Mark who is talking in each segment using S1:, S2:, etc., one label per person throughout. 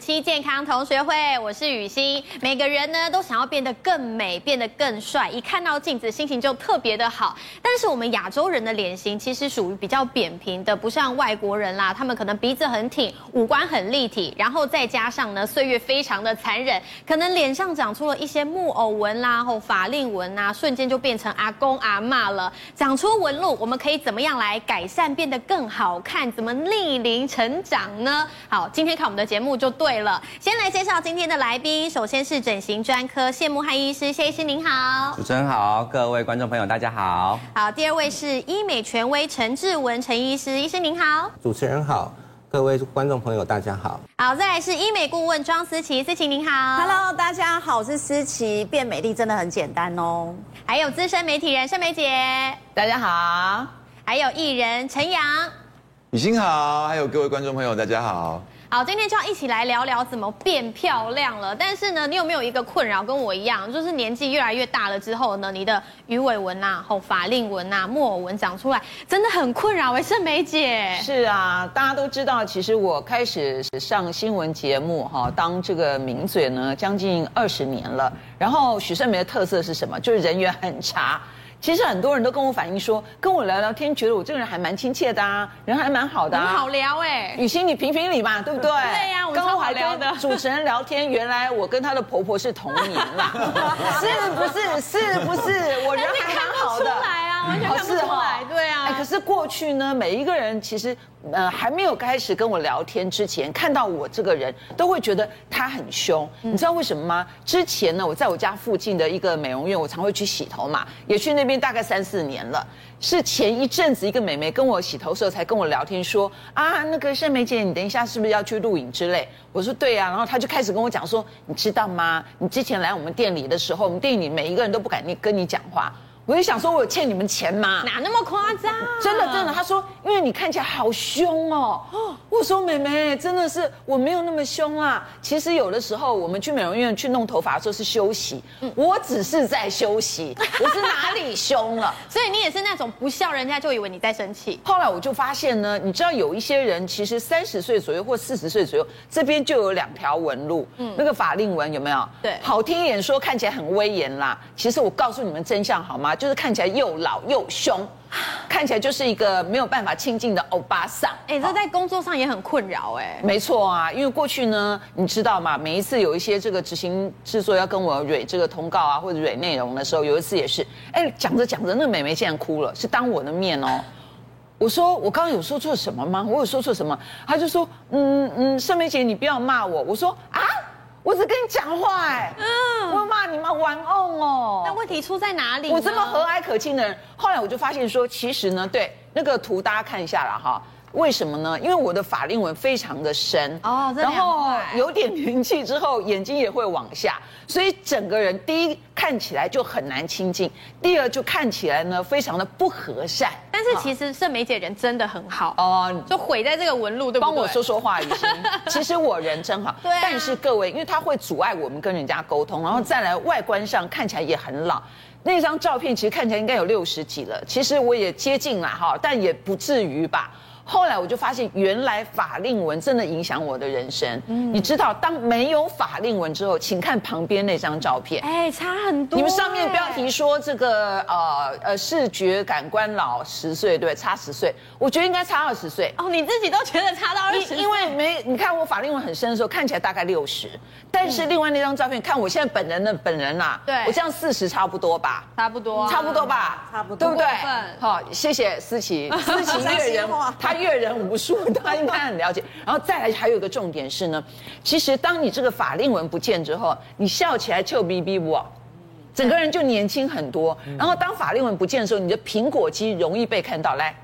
S1: 看五期健康同学会，我是雨欣。每个人呢都想要变得更美，变得更帅，一看到镜子心情就特别的好。但是我们亚洲人的脸型其实属于比较扁平的，不像外国人啦，他们可能鼻子很挺，五官很立体，然后再加上呢岁月非常的残忍，可能脸上长出了一些木偶纹啦，或法令纹啊，瞬间就变成阿公阿嬷了。长出纹路，我们可以怎么样来改善，变得更好看？怎么逆龄成长呢？好，今天看我们的节目就对了。先来介绍今天的来宾，首先是整形专科谢慕汉医师，谢医师您好。
S2: 主持人好，各位观众朋友大家好。
S1: 好，第二位是医美权威陈志文陈医师，医师您好。
S3: 主持人好，各位观众朋友大家好。
S1: 好，再来是医美顾问庄思琪，思琪您好。
S4: Hello，大家好，我是思琪。变美丽真的很简单哦。
S1: 还有资深媒体人盛梅姐，
S5: 大家好。
S1: 还有艺人陈阳。
S6: 雨欣好，还有各位观众朋友，大家好。
S1: 好，今天就要一起来聊聊怎么变漂亮了。但是呢，你有没有一个困扰跟我一样，就是年纪越来越大了之后呢，你的鱼尾纹啊、后法令纹啊、木偶纹长出来，真的很困扰。哎，盛梅姐。
S5: 是啊，大家都知道，其实我开始上新闻节目哈，当这个名嘴呢，将近二十年了。然后许盛梅的特色是什么？就是人缘很差。其实很多人都跟我反映说，跟我聊聊天，觉得我这个人还蛮亲切的啊，人还蛮好的啊，
S1: 很好聊哎。
S5: 雨欣，你评评理嘛，对不对？
S1: 对呀，我们超好聊的。
S5: 主持人聊天，原来我跟她的婆婆是同年啦，是不是？是不是？我人还蛮好的。
S1: 完全看不出来。对啊。
S5: 哎，可是过去呢，每一个人其实。呃，还没有开始跟我聊天之前，看到我这个人都会觉得他很凶。你知道为什么吗？之前呢，我在我家附近的一个美容院，我常会去洗头嘛，也去那边大概三四年了。是前一阵子一个美眉跟我洗头的时候，才跟我聊天说啊，那个盛梅姐，你等一下是不是要去录影之类？我说对呀，然后她就开始跟我讲说，你知道吗？你之前来我们店里的时候，我们店里每一个人都不敢你跟你讲话。我就想说，我有欠你们钱吗？
S1: 哪那么夸张？
S5: 真的真的，他说，因为你看起来好凶哦。我说，妹妹，真的是我没有那么凶啊。其实有的时候我们去美容院去弄头发的时候是休息，我只是在休息，我是哪里凶了？
S1: 所以你也是那种不笑人家就以为你在生气。
S5: 后来我就发现呢，你知道有一些人其实三十岁左右或四十岁左右，这边就有两条纹路，嗯，那个法令纹有没有？
S1: 对，
S5: 好听一点说看起来很威严啦。其实我告诉你们真相好吗？就是看起来又老又凶，看起来就是一个没有办法亲近的欧巴桑。
S1: 哎，这在工作上也很困扰哎。
S5: 没错啊，因为过去呢，你知道吗？每一次有一些这个执行制作要跟我蕊这个通告啊，或者蕊内容的时候，有一次也是，哎，讲着讲着，那个美眉竟然哭了，是当我的面哦。我说我刚刚有说错什么吗？我有说错什么？他就说，嗯嗯，盛梅姐你不要骂我。我说啊。我只跟你讲话哎，嗯，你们？玩弄哦。
S1: 那问题出在哪里？
S5: 我这么和蔼可亲的人，后来我就发现说，其实呢，对那个图大家看一下了哈。为什么呢？因为我的法令纹非常的深
S1: 哦，
S5: 然后有点年纪之后，眼睛也会往下，所以整个人第一看起来就很难亲近，第二就看起来呢非常的不和善。
S1: 但是其实盛梅姐人真的很好哦，就毁在这个纹路，对不对？
S5: 帮我说说话，雨欣。其实我人真好，
S1: 对啊。
S5: 但是各位，因为它会阻碍我们跟人家沟通，然后再来外观上看起来也很老。那张照片其实看起来应该有六十几了，其实我也接近了哈，但也不至于吧。后来我就发现，原来法令纹真的影响我的人生。嗯，你知道，当没有法令纹之后，请看旁边那张照片，
S1: 哎，差很多。
S5: 你们上面标题说这个呃呃视觉感官老十岁，对，差十岁，我觉得应该差二十岁。
S1: 哦，你自己都觉得差到二十岁？
S5: 因为没你看我法令纹很深的时候，看起来大概六十，但是另外那张照片，看我现在本人的本人呐，
S1: 对，
S5: 我这样四十差不多吧？
S1: 差不多，
S5: 差不多吧？
S4: 差不多，
S5: 对不对？好，谢谢思琪，思琪 阅人，他。阅人无数，他应该很了解。然后再来，还有一个重点是呢，其实当你这个法令纹不见之后，你笑起来臭逼逼不，整个人就年轻很多。然后当法令纹不见的时候，你的苹果肌容易被看到，来，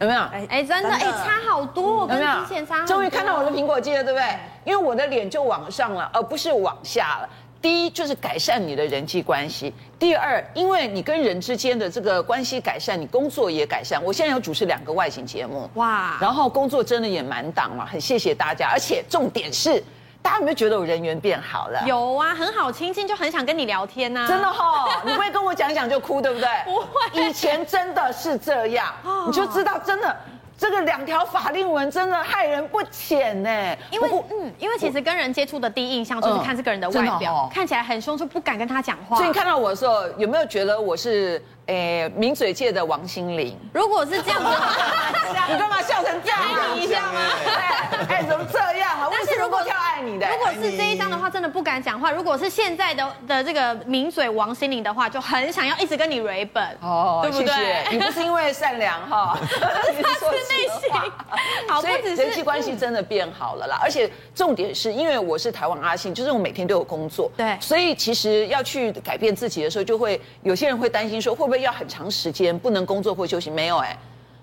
S5: 有没有？
S1: 哎，真的，哎，差好多，有没有？之前差，
S5: 终于看到我的苹果肌了，对不对？因为我的脸就往上了，而不是往下了。第一就是改善你的人际关系，第二，因为你跟人之间的这个关系改善，你工作也改善。我现在有主持两个外景节目，哇，然后工作真的也满档嘛，很谢谢大家。而且重点是，大家有没有觉得我人缘变好了？
S1: 有啊，很好亲近，就很想跟你聊天呐。
S5: 真的哈、哦，你会跟我讲讲就哭，对不对？
S1: 不会，
S5: 以前真的是这样，你就知道真的。这个两条法令纹真的害人不浅呢。
S1: 因为嗯，因为其实跟人接触的第一印象就是看这个人的外表，看起来很凶，就不敢跟他讲话。
S5: 所以你看到我的时候，有没有觉得我是？诶，名嘴界的王心凌，
S1: 如果是这样子，
S5: 你干嘛笑成这样？
S1: 爱你一下吗？
S5: 哎，怎么这样啊？但是如果跳爱你的，
S1: 如果是这一张的话，真的不敢讲话。如果是现在的的这个名嘴王心凌的话，就很想要一直跟你 re 本哦，对不对？
S5: 你不是因为善良哈，
S1: 他是内心好，
S5: 所以人际关系真的变好了啦。而且重点是因为我是台湾阿信，就是我每天都有工作，
S1: 对，
S5: 所以其实要去改变自己的时候，就会有些人会担心说会不会。要很长时间不能工作或休息？没有哎，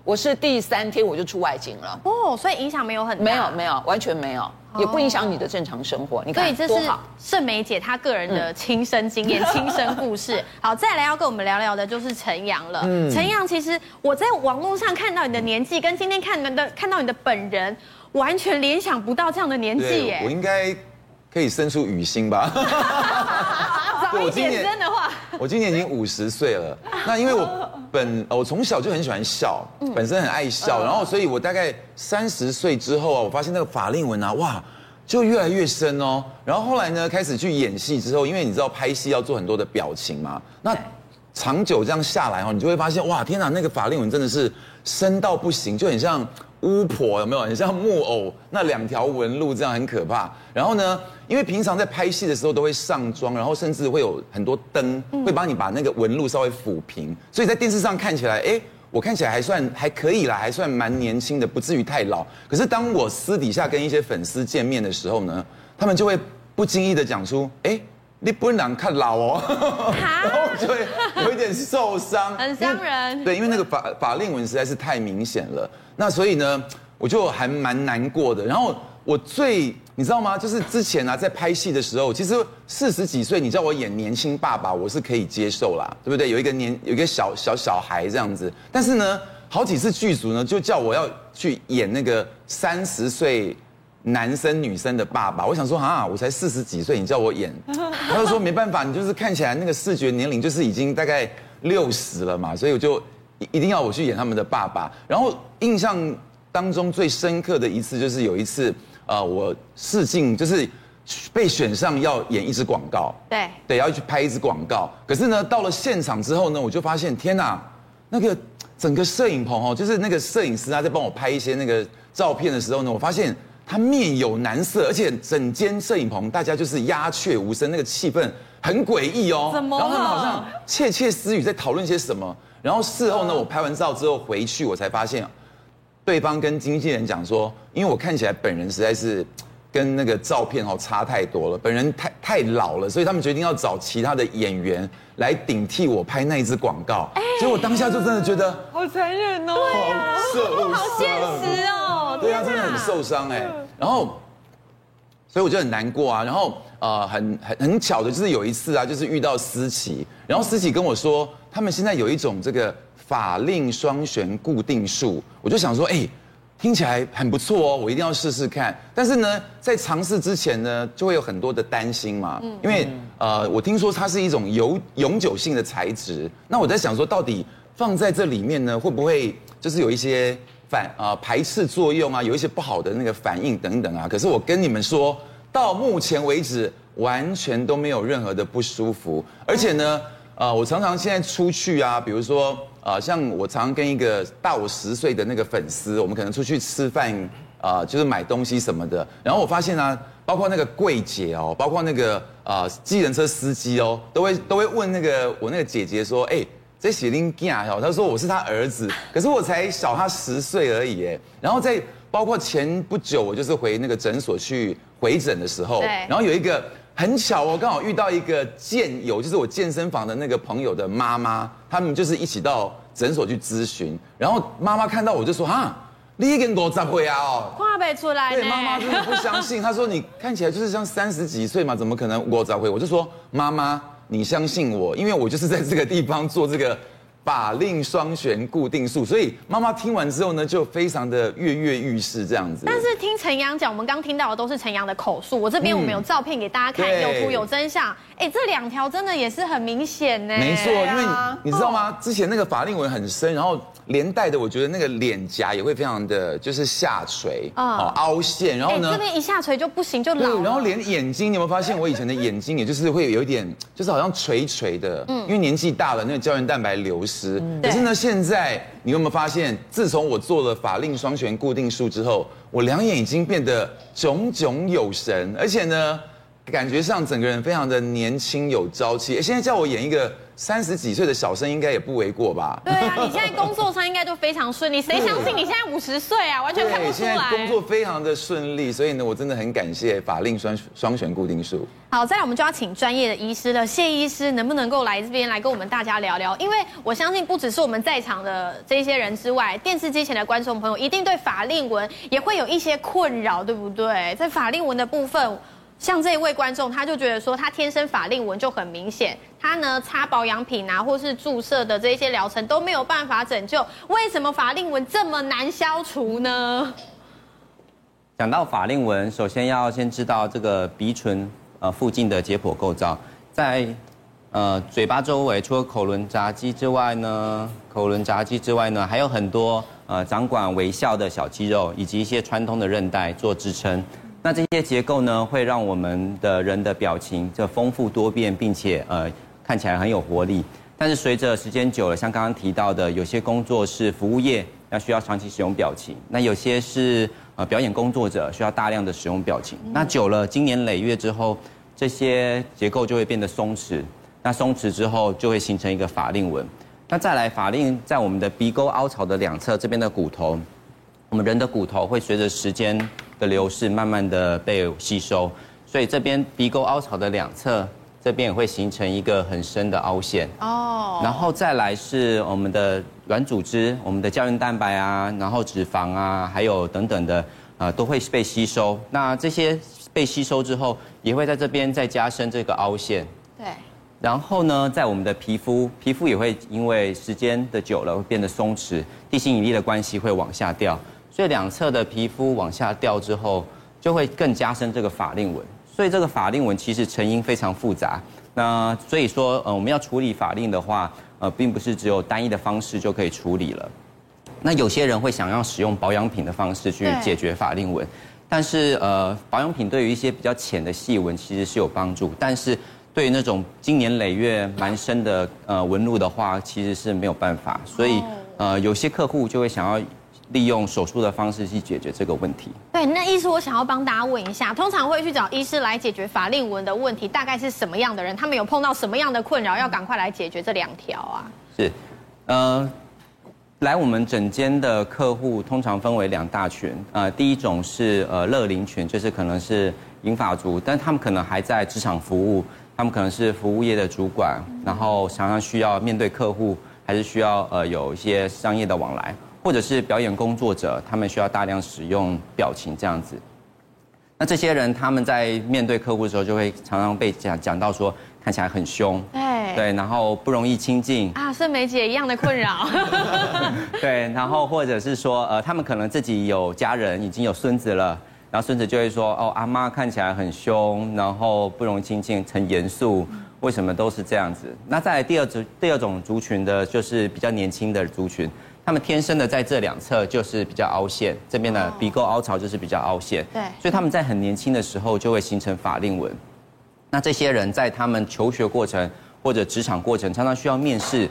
S5: 我是第三天我就出外景了
S1: 哦，所以影响没有很大，
S5: 没有没有完全没有，也不影响你的正常生活。你看，
S1: 所以这是盛梅姐她个人的亲身经验、亲身故事。好，再来要跟我们聊聊的就是陈阳了。陈阳，其实我在网络上看到你的年纪，跟今天看你的看到你的本人，完全联想不到这样的年纪耶。
S6: 我应该可以生出雨心吧？
S1: 早一点生的话。
S6: 我今年已经五十岁了，那因为我本我从小就很喜欢笑，本身很爱笑，然后所以我大概三十岁之后啊，我发现那个法令纹啊，哇，就越来越深哦。然后后来呢，开始去演戏之后，因为你知道拍戏要做很多的表情嘛，那长久这样下来哦，你就会发现哇，天哪，那个法令纹真的是深到不行，就很像。巫婆有没有？很像木偶那两条纹路，这样很可怕。然后呢，因为平常在拍戏的时候都会上妆，然后甚至会有很多灯会帮你把那个纹路稍微抚平，所以在电视上看起来，哎，我看起来还算还可以啦，还算蛮年轻的，不至于太老。可是当我私底下跟一些粉丝见面的时候呢，他们就会不经意的讲出，哎。你不能看老哦，然后就会有一点受伤，
S1: 很伤人。
S6: 对，因为那个法法令纹实在是太明显了，那所以呢，我就还蛮难过的。然后我最你知道吗？就是之前啊，在拍戏的时候，其实四十几岁，你叫我演年轻爸爸，我是可以接受啦，对不对？有一个年有一个小小小孩这样子，但是呢，好几次剧组呢就叫我要去演那个三十岁。男生女生的爸爸，我想说啊，我才四十几岁，你叫我演，他就说没办法，你就是看起来那个视觉年龄就是已经大概六十了嘛，所以我就一定要我去演他们的爸爸。然后印象当中最深刻的一次就是有一次，呃，我试镜就是被选上要演一支广告，
S1: 对，
S6: 对，要去拍一支广告。可是呢，到了现场之后呢，我就发现天哪，那个整个摄影棚哦，就是那个摄影师他，在帮我拍一些那个照片的时候呢，我发现。他面有难色，而且整间摄影棚大家就是鸦雀无声，那个气氛很诡异哦。
S1: 怎么？
S6: 然后他们好像窃窃私语在讨论些什么。然后事后呢，我拍完照之后回去，我才发现，对方跟经纪人讲说，因为我看起来本人实在是跟那个照片哦差太多了，本人太太老了，所以他们决定要找其他的演员来顶替我拍那一支广告。所以我当下就真的觉得
S5: 好残忍哦，
S6: 好受伤，
S1: 好现实哦。
S6: 对啊，真的很受伤哎。然后，所以我就很难过啊。然后，呃，很很很巧的就是有一次啊，就是遇到思琪，然后思琪跟我说，他们现在有一种这个法令双旋固定术，我就想说，哎，听起来很不错哦，我一定要试试看。但是呢，在尝试之前呢，就会有很多的担心嘛，因为呃，我听说它是一种永永久性的材质，那我在想说，到底放在这里面呢，会不会就是有一些。反啊排斥作用啊，有一些不好的那个反应等等啊。可是我跟你们说，到目前为止完全都没有任何的不舒服。而且呢，呃，我常常现在出去啊，比如说啊，像我常常跟一个大我十岁的那个粉丝，我们可能出去吃饭啊，就是买东西什么的。然后我发现啊，包括那个柜姐哦，包括那个啊，计程车司机哦，都会都会问那个我那个姐姐说，哎。在写林家哦，他说我是他儿子，可是我才小他十岁而已哎。然后在包括前不久，我就是回那个诊所去回诊的时候，
S1: 对。
S6: 然后有一个很巧，哦刚好遇到一个健友，就是我健身房的那个朋友的妈妈，他们就是一起到诊所去咨询。然后妈妈看到我就说啊，你已经五十岁啊哦，
S1: 看不出来。
S6: 对，妈妈真的不相信，她说你看起来就是像三十几岁嘛，怎么可能五十岁？我就说妈妈。你相信我，因为我就是在这个地方做这个法令双悬固定术，所以妈妈听完之后呢，就非常的跃跃欲试这样子。
S1: 但是听陈阳讲，我们刚听到的都是陈阳的口述，我这边我们有照片给大家看，嗯、有图有真相。哎，这两条真的也是很明显呢。
S6: 没错，因为你知道吗？之前那个法令纹很深，然后连带的，我觉得那个脸颊也会非常的就是下垂，啊，凹陷，然后呢，
S1: 这边一下垂就不行，就老。
S6: 然后连眼睛，你有没有发现我以前的眼睛，也就是会有一点，就是好像垂垂的，嗯，因为年纪大了，那个胶原蛋白流失。可是呢，现在你有没有发现，自从我做了法令双旋固定术之后，我两眼已经变得炯炯有神，而且呢，感觉上整个人非常的年轻有朝气。现在叫我演一个。三十几岁的小生应该也不为过吧？
S1: 对啊，你现在工作上应该都非常顺利，谁相信你现在五十岁啊？完全看不出来。
S6: 现在工作非常的顺利，所以呢，我真的很感谢法令双双旋固定术。
S1: 好，再来我们就要请专业的医师了，谢医师能不能够来这边来跟我们大家聊聊？因为我相信不只是我们在场的这些人之外，电视机前的观众朋友一定对法令纹也会有一些困扰，对不对？在法令纹的部分。像这一位观众，他就觉得说，他天生法令纹就很明显，他呢擦保养品啊，或是注射的这些疗程都没有办法拯救，为什么法令纹这么难消除呢？
S2: 讲到法令纹，首先要先知道这个鼻唇呃附近的解剖构造，在呃嘴巴周围，除了口轮匝肌之外呢，口轮匝肌之外呢，还有很多呃掌管微笑的小肌肉，以及一些穿通的韧带做支撑。那这些结构呢，会让我们的人的表情就丰富多变，并且呃看起来很有活力。但是随着时间久了，像刚刚提到的，有些工作是服务业，要需要长期使用表情；那有些是呃表演工作者，需要大量的使用表情。那久了，经年累月之后，这些结构就会变得松弛。那松弛之后，就会形成一个法令纹。那再来，法令在我们的鼻沟凹槽的两侧这边的骨头，我们人的骨头会随着时间的流逝，慢慢的被吸收，所以这边鼻沟凹槽的两侧，这边也会形成一个很深的凹陷。哦，然后再来是我们的软组织，我们的胶原蛋白啊，然后脂肪啊，还有等等的，呃，都会被吸收。那这些被吸收之后，也会在这边再加深这个凹陷。
S1: 对。
S2: 然后呢，在我们的皮肤，皮肤也会因为时间的久了，会变得松弛，地心引力的关系会往下掉。所以两侧的皮肤往下掉之后，就会更加深这个法令纹。所以这个法令纹其实成因非常复杂。那所以说，呃，我们要处理法令的话，呃，并不是只有单一的方式就可以处理了。那有些人会想要使用保养品的方式去解决法令纹，但是呃，保养品对于一些比较浅的细纹其实是有帮助，但是对于那种经年累月蛮深的呃纹路的话，其实是没有办法。所以呃，有些客户就会想要。利用手术的方式去解决这个问题。
S1: 对，那医师，我想要帮大家问一下，通常会去找医师来解决法令纹的问题，大概是什么样的人？他们有碰到什么样的困扰，要赶快来解决这两条啊？
S2: 是，呃，来我们诊间的客户通常分为两大群，呃，第一种是呃乐龄群，就是可能是银发族，但他们可能还在职场服务，他们可能是服务业的主管，然后常常需要面对客户，还是需要呃有一些商业的往来。或者是表演工作者，他们需要大量使用表情这样子。那这些人他们在面对客户的时候，就会常常被讲讲到说看起来很凶，对对，然后不容易亲近
S1: 啊，是梅姐一样的困扰。
S2: 对，然后或者是说呃，他们可能自己有家人，已经有孙子了，然后孙子就会说哦，阿妈看起来很凶，然后不容易亲近，很严肃，为什么都是这样子？那再来第二组第二种族群的，就是比较年轻的族群。他们天生的在这两侧就是比较凹陷，这边的鼻沟凹槽就是比较凹陷，对，所以他们在很年轻的时候就会形成法令纹。那这些人在他们求学过程或者职场过程，常常需要面试，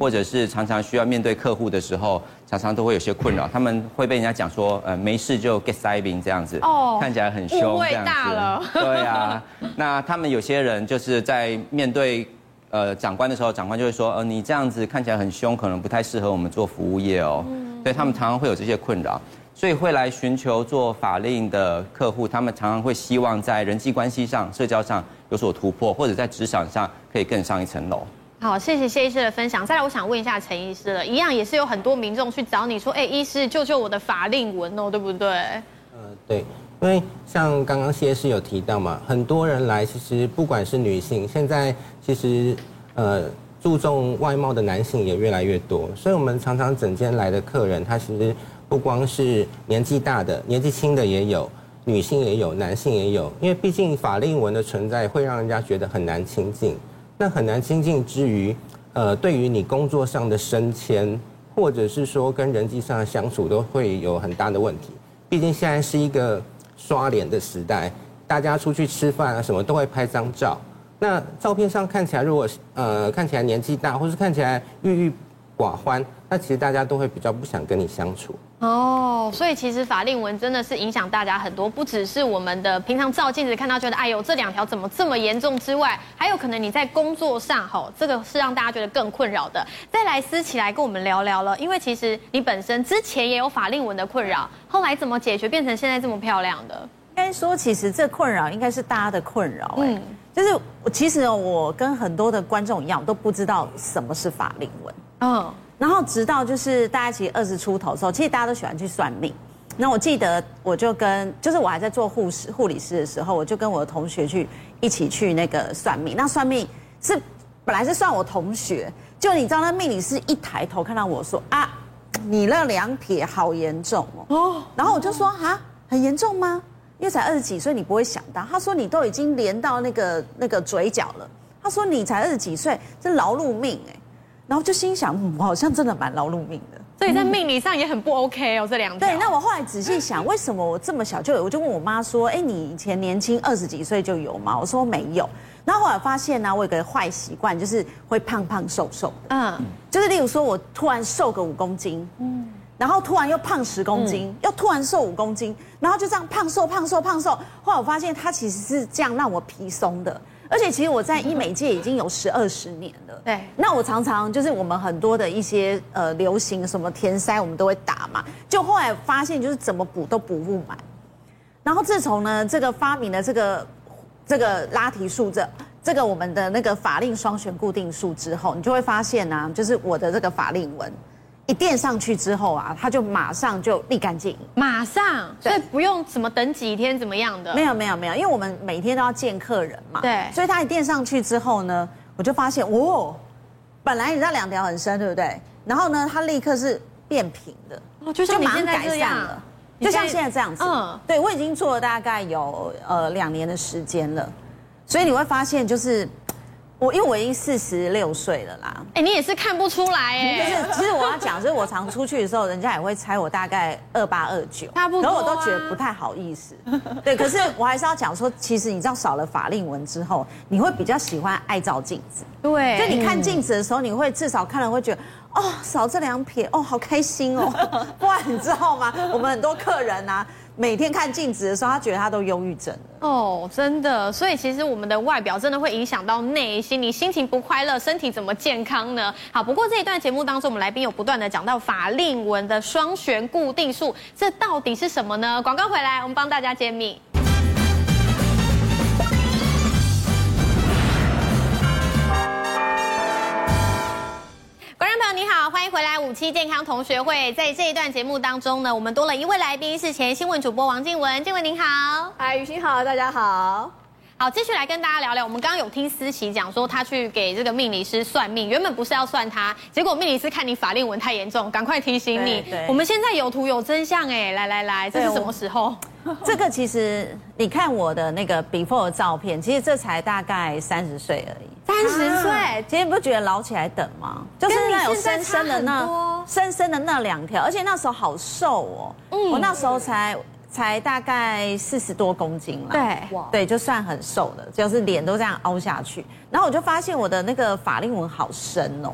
S2: 或者是常常需要面对客户的时候，常常都会有些困扰。他们会被人家讲说，呃，没事就 get saving 这样子，哦，看起来很凶，这样子。对啊，那他们有些人就是在面对。呃，长官的时候，长官就会说，呃，你这样子看起来很凶，可能不太适合我们做服务业哦。嗯，所以他们常常会有这些困扰，所以会来寻求做法令的客户，他们常常会希望在人际关系上、社交上有所突破，或者在职场上可以更上一层楼。
S1: 好，谢谢谢医师的分享。再来，我想问一下陈医师了，一样也是有很多民众去找你说，哎，医师救救我的法令纹哦，对不对？
S3: 呃，对，因为像刚刚谢师有提到嘛，很多人来，其实不管是女性，现在其实呃注重外貌的男性也越来越多，所以我们常常整间来的客人，他其实不光是年纪大的，年纪轻的也有，女性也有，男性也有，因为毕竟法令纹的存在会让人家觉得很难亲近。那很难亲近之余，呃，对于你工作上的升迁，或者是说跟人际上的相处，都会有很大的问题。毕竟现在是一个刷脸的时代，大家出去吃饭啊，什么都会拍张照。那照片上看起来，如果呃看起来年纪大，或是看起来郁郁寡欢，那其实大家都会比较不想跟你相处。
S1: 哦，所以其实法令纹真的是影响大家很多，不只是我们的平常照镜子看到觉得哎呦这两条怎么这么严重之外，还有可能你在工作上吼，这个是让大家觉得更困扰的。再来思起来跟我们聊聊了，因为其实你本身之前也有法令纹的困扰，后来怎么解决变成现在这么漂亮的？
S4: 应该说，其实这困扰应该是大家的困扰，哎，就是其实我跟很多的观众一样，都不知道什么是法令纹，嗯。然后直到就是大家其实二十出头的时候，其实大家都喜欢去算命。那我记得我就跟就是我还在做护士护理师的时候，我就跟我的同学去一起去那个算命。那算命是本来是算我同学，就你知道那命理师一抬头看到我说啊，你那两撇好严重哦。然后我就说啊，很严重吗？因为才二十几岁，你不会想到。他说你都已经连到那个那个嘴角了。他说你才二十几岁，这劳碌命哎。然后就心想，嗯，我好像真的蛮劳碌命的，
S1: 所以在命理上也很不 OK 哦，这两条。
S4: 对，那我后来仔细想，为什么我这么小就有？我就问我妈说，哎，你以前年轻二十几岁就有吗？我说没有。然后后来发现呢，我有个坏习惯，就是会胖胖瘦瘦的。嗯，就是例如说我突然瘦个五公斤，嗯，然后突然又胖十公斤，又突然瘦五公斤，然后就这样胖瘦胖瘦胖瘦。后来我发现它其实是这样让我皮松的。而且其实我在医美界已经有十二十年了。对，那我常常就是我们很多的一些呃流行什么填塞，我们都会打嘛。就后来发现就是怎么补都补不满。然后自从呢这个发明了这个这个拉提术这这个我们的那个法令双旋固定术之后，你就会发现呢、啊，就是我的这个法令纹。一垫上去之后啊，它就马上就立竿见影，
S1: 马上，所以不用什么等几天怎么样的。
S4: 没有没有没有，因为我们每天都要见客人嘛。
S1: 对。
S4: 所以它一垫上去之后呢，我就发现，哦，本来你知道两条很深，对不对？然后呢，它立刻是变平的，
S1: 哦，就像你现在这样了，
S4: 就像现在这样子。嗯，对，我已经做了大概有呃两年的时间了，所以你会发现就是。我因为我已经四十六岁了啦，
S1: 哎，你也是看不出来哎。
S4: 就是，其实我要讲，就是我常出去的时候，人家也会猜我大概二八二九，差不多。然后我都觉得不太好意思。对，可是我还是要讲说，其实你知道少了法令纹之后，你会比较喜欢爱照镜子。
S1: 对，
S4: 就你看镜子的时候，你会至少看了会觉得，哦，少这两撇，哦，好开心哦。不然你知道吗？我们很多客人啊。每天看镜子的时候，他觉得他都忧郁症。
S1: 哦，真的，所以其实我们的外表真的会影响到内心。你心情不快乐，身体怎么健康呢？好，不过这一段节目当中，我们来宾有不断的讲到法令纹的双旋固定术，这到底是什么呢？广告回来，我们帮大家揭秘。七健康同学会。在这一段节目当中呢，我们多了一位来宾，是前新闻主播王静雯。静雯您好，
S7: 嗨，雨欣好，大家好。
S1: 好，继续来跟大家聊聊。我们刚刚有听思琪讲说，她去给这个命理师算命，原本不是要算他，结果命理师看你法令纹太严重，赶快提醒你。我们现在有图有真相哎，来来来，这是什么时候？
S4: 这个其实你看我的那个 before 的照片，其实这才大概三十岁而已。
S1: 三十岁，
S4: 其实不觉得老起来等吗？就是那有深深的那深深的那两条，而且那时候好瘦哦。嗯，我那时候才才大概四十多公斤了。
S1: 对，
S4: 对，就算很瘦的，就是脸都这样凹下去。然后我就发现我的那个法令纹好深哦，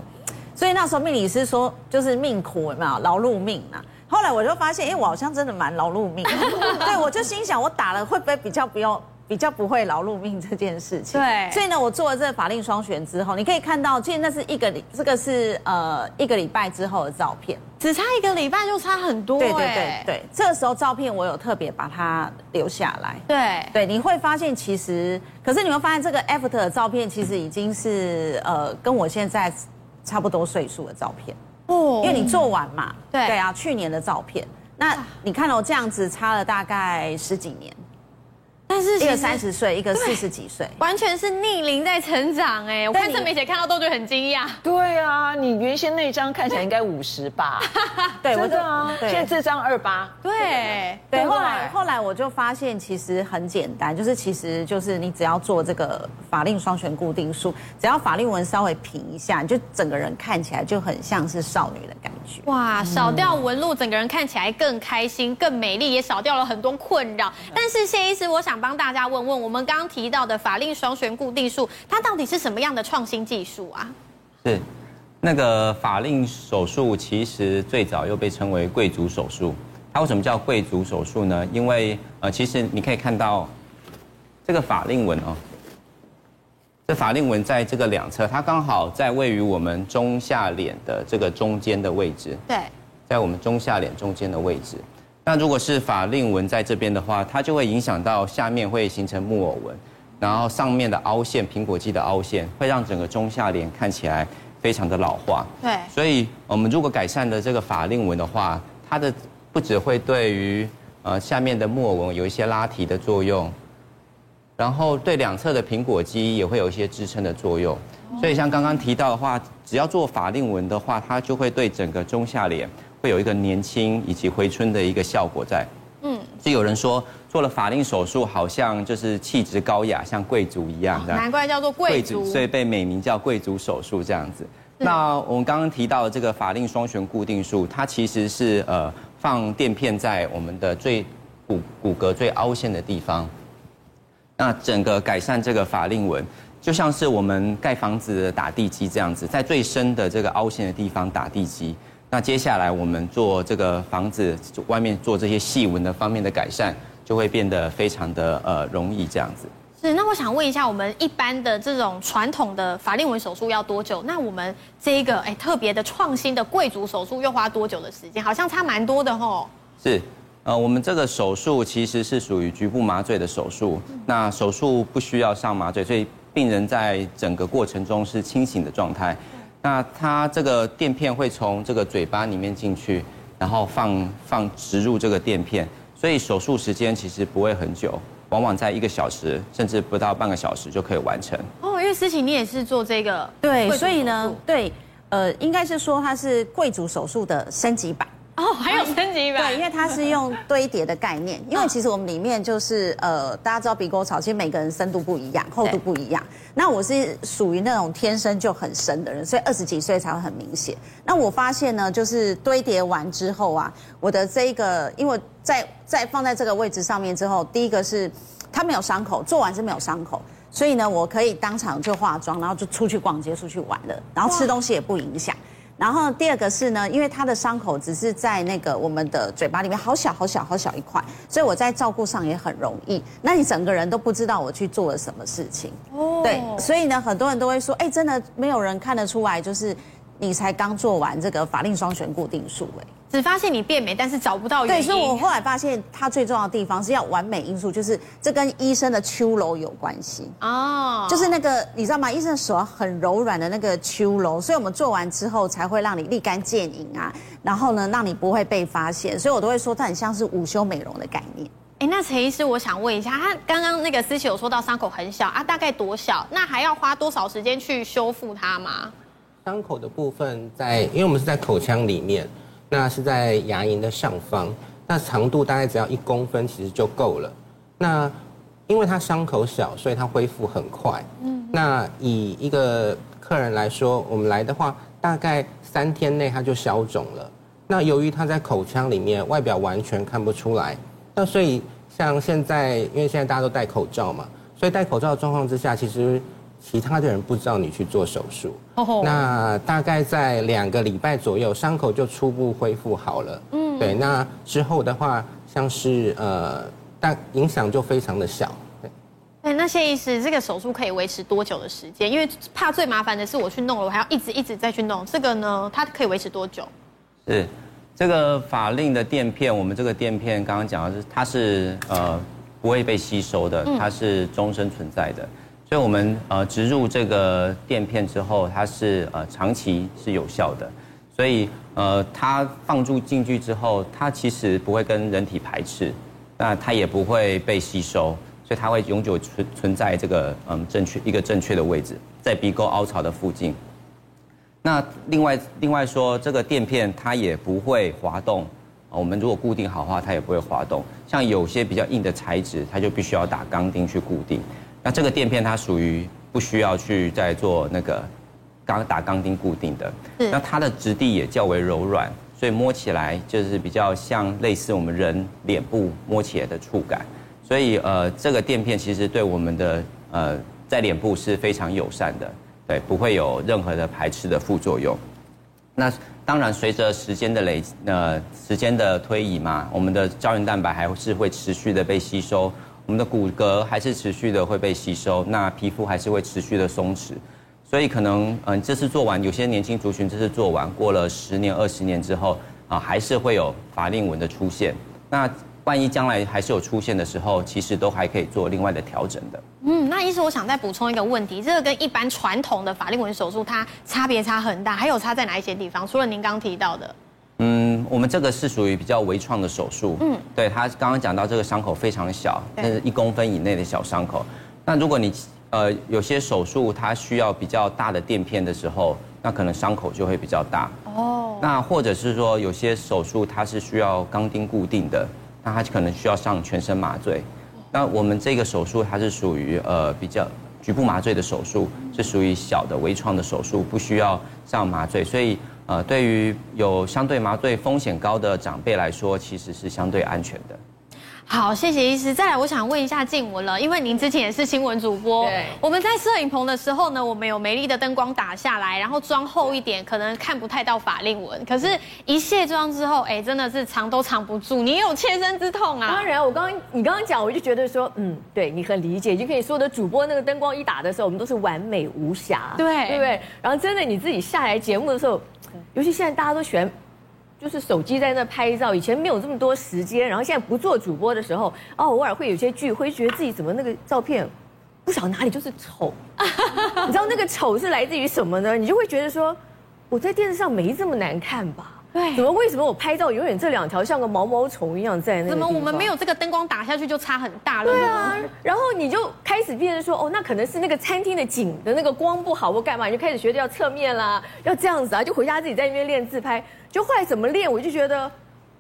S4: 所以那时候命理师说就是命苦有没有？劳碌命啊。后来我就发现，哎，我好像真的蛮劳碌命。对，我就心想，我打了会不会比较不用？比较不会劳碌命这件事情，
S1: 对，
S4: 所以呢，我做了这个法令双选之后，你可以看到，其实那是一个礼，这个是呃一个礼拜之后的照片，
S1: 只差一个礼拜就差很多，
S4: 对对对对，这个时候照片我有特别把它留下来，
S1: 对。
S4: 对，你会发现其实，可是你会发现这个 after 的照片其实已经是呃跟我现在差不多岁数的照片。哦，因为你做完嘛，对。对啊，去年的照片，那你看到这样子差了大概十几年。
S1: 但是
S4: 一个三十岁，一个四十几岁，
S1: 完全是逆龄在成长哎！我看郑美姐看到都觉得很惊讶。
S5: 对啊，你原先那张看起来应该五十吧？
S4: 对，
S5: 真的啊。现在这张二八。
S1: 对
S4: 对，后来后来我就发现其实很简单，就是其实就是你只要做这个法令双旋固定术，只要法令纹稍微平一下，你就整个人看起来就很像是少女的感觉。
S1: 哇，少掉纹路，整个人看起来更开心、更美丽，也少掉了很多困扰。但是谢医师，我想。帮大家问问，我们刚刚提到的法令双旋固定术，它到底是什么样的创新技术啊？
S2: 是，那个法令手术其实最早又被称为贵族手术。它为什么叫贵族手术呢？因为呃，其实你可以看到这个法令纹哦，这法令纹在这个两侧，它刚好在位于我们中下脸的这个中间的位置。
S1: 对，
S2: 在我们中下脸中间的位置。那如果是法令纹在这边的话，它就会影响到下面会形成木偶纹，然后上面的凹陷，苹果肌的凹陷，会让整个中下脸看起来非常的老化。
S1: 对，
S2: 所以我们如果改善了这个法令纹的话，它的不只会对于呃下面的木偶纹有一些拉提的作用，然后对两侧的苹果肌也会有一些支撑的作用。所以像刚刚提到的话，只要做法令纹的话，它就会对整个中下脸。会有一个年轻以及回春的一个效果在，嗯，就有人说做了法令手术，好像就是气质高雅，像贵族一样，
S1: 难怪叫做贵族，
S2: 所以被美名叫贵族手术这样子。那我们刚刚提到的这个法令双旋固定术，它其实是呃放垫片在我们的最骨骨骼最凹陷的地方，那整个改善这个法令纹，就像是我们盖房子的打地基这样子，在最深的这个凹陷的地方打地基。那接下来我们做这个房子外面做这些细纹的方面的改善，就会变得非常的呃容易这样子。
S1: 是，那我想问一下，我们一般的这种传统的法令纹手术要多久？那我们这一个哎特别的创新的贵族手术又花多久的时间？好像差蛮多的吼。
S2: 是，呃，我们这个手术其实是属于局部麻醉的手术，那手术不需要上麻醉，所以病人在整个过程中是清醒的状态。那它这个垫片会从这个嘴巴里面进去，然后放放植入这个垫片，所以手术时间其实不会很久，往往在一个小时甚至不到半个小时就可以完成。
S1: 哦，因为思琪你也是做这个，
S4: 对，所以呢，对，呃，应该是说它是贵族手术的升级版。
S1: 哦，还有升级版，
S4: 对，因为它是用堆叠的概念。因为其实我们里面就是呃，大家知道鼻沟槽，其实每个人深度不一样，厚度不一样。那我是属于那种天生就很深的人，所以二十几岁才会很明显。那我发现呢，就是堆叠完之后啊，我的这一个，因为在在放在这个位置上面之后，第一个是它没有伤口，做完是没有伤口，所以呢，我可以当场就化妆，然后就出去逛街、出去玩了，然后吃东西也不影响。然后第二个是呢，因为他的伤口只是在那个我们的嘴巴里面，好小好小好小一块，所以我在照顾上也很容易。那你整个人都不知道我去做了什么事情，哦，对，所以呢，很多人都会说，哎，真的没有人看得出来，就是你才刚做完这个法令双旋固定术，哎。
S1: 只发现你变美，但是找不到原因。
S4: 对，所以我后来发现，它最重要的地方是要完美因素，就是这跟医生的秋柔有关系哦。就是那个你知道吗？医生的手很柔软的那个秋柔，所以我们做完之后才会让你立竿见影啊。然后呢，让你不会被发现。所以我都会说，它很像是午休美容的概念。
S1: 哎，那陈医师，我想问一下，他刚刚那个思琪有说到伤口很小啊，大概多小？那还要花多少时间去修复它吗？
S3: 伤口的部分在，因为我们是在口腔里面。那是在牙龈的上方，那长度大概只要一公分，其实就够了。那因为它伤口小，所以它恢复很快。嗯，那以一个客人来说，我们来的话，大概三天内它就消肿了。那由于它在口腔里面，外表完全看不出来。那所以像现在，因为现在大家都戴口罩嘛，所以戴口罩的状况之下，其实。其他的人不知道你去做手术，oh. 那大概在两个礼拜左右，伤口就初步恢复好了。嗯，对，那之后的话，像是呃，但影响就非常的小。对，
S1: 哎，那谢医师，这个手术可以维持多久的时间？因为怕最麻烦的是我去弄了，我还要一直一直再去弄。这个呢，它可以维持多久？
S2: 是这个法令的垫片，我们这个垫片刚刚讲的是，它是呃不会被吸收的，它是终身存在的。所以，我们呃植入这个垫片之后，它是呃长期是有效的。所以呃，它放入进去之后，它其实不会跟人体排斥，那它也不会被吸收。所以它会永久存存在这个嗯正确一个正确的位置，在鼻沟凹槽的附近。那另外另外说，这个垫片它也不会滑动，我们如果固定好的话，它也不会滑动。像有些比较硬的材质，它就必须要打钢钉去固定。那这个垫片它属于不需要去再做那个钢打钢钉固定的。那它的质地也较为柔软，所以摸起来就是比较像类似我们人脸部摸起来的触感。所以呃，这个垫片其实对我们的呃在脸部是非常友善的。对，不会有任何的排斥的副作用。那当然，随着时间的累，呃，时间的推移嘛，我们的胶原蛋白还是会持续的被吸收，我们的骨骼还是持续的会被吸收，那皮肤还是会持续的松弛。所以可能，嗯，这次做完，有些年轻族群这次做完，过了十年、二十年之后，啊，还是会有法令纹的出现。那万一将来还是有出现的时候，其实都还可以做另外的调整的。
S1: 嗯，那医师，我想再补充一个问题，这个跟一般传统的法令纹手术它差别差很大，还有差在哪一些地方？除了您刚提到的，
S2: 嗯，我们这个是属于比较微创的手术。嗯，对，他刚刚讲到这个伤口非常小，那是一公分以内的小伤口。那如果你呃有些手术它需要比较大的垫片的时候，那可能伤口就会比较大。哦，那或者是说有些手术它是需要钢钉固定的。那它可能需要上全身麻醉，那我们这个手术它是属于呃比较局部麻醉的手术，是属于小的微创的手术，不需要上麻醉，所以呃对于有相对麻醉风险高的长辈来说，其实是相对安全的。
S1: 好，谢谢医师。再来，我想问一下静文了，因为您之前也是新闻主播。对。我们在摄影棚的时候呢，我们有美丽的灯光打下来，然后妆厚一点，可能看不太到法令纹。可是，一卸妆之后，哎，真的是藏都藏不住。你有切身之痛啊？
S7: 当然，我刚刚你刚刚讲，我就觉得说，嗯，对你很理解，就可以说的主播那个灯光一打的时候，我们都是完美无瑕，
S1: 对，
S7: 对不对？然后真的你自己下来节目的时候，尤其现在大家都喜欢。就是手机在那拍照，以前没有这么多时间，然后现在不做主播的时候，哦，偶尔会有些剧，会觉得自己怎么那个照片，不晓得哪里就是丑，你知道那个丑是来自于什么呢？你就会觉得说，我在电视上没这么难看吧？对，怎么为什么我拍照永远这两条像个毛毛虫一样在那？
S1: 怎么我们没有这个灯光打下去就差很大了？
S7: 对啊，然后你就开始变成说，哦，那可能是那个餐厅的景的那个光不好或干嘛，你就开始学着要侧面啦，要这样子啊，就回家自己在那边练自拍。就后来怎么练，我就觉得